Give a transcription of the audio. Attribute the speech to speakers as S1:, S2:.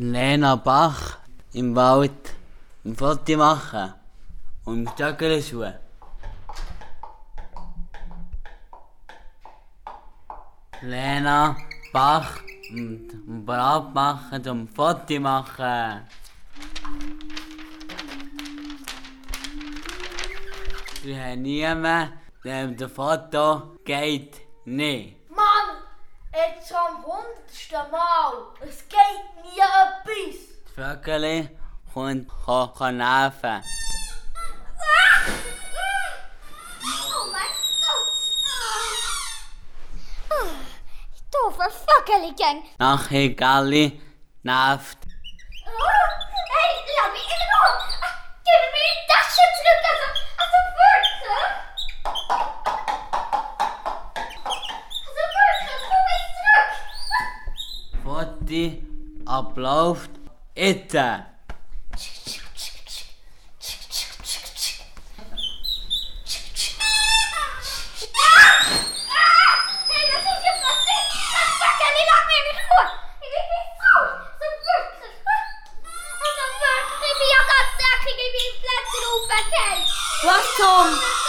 S1: Lena Bach im Wald ein Foto machen und Stöckelschuhe. Lena Bach und bereit machen zum Foto machen. Wir haben niemanden, der das Foto geht nicht.
S2: Mann, jetzt zum hundertsten Mal. Es geht nie mein Gott.
S3: Die doofe Vögeligen.
S1: Nachher Galli nervt.
S3: Hey, lass mich in Ruhe. Gib mir die Tasche zurück. Also, also wirklich. Also wirklich, komm jetzt zurück.
S1: Foto abläuft jetzt.
S3: Hey, was ist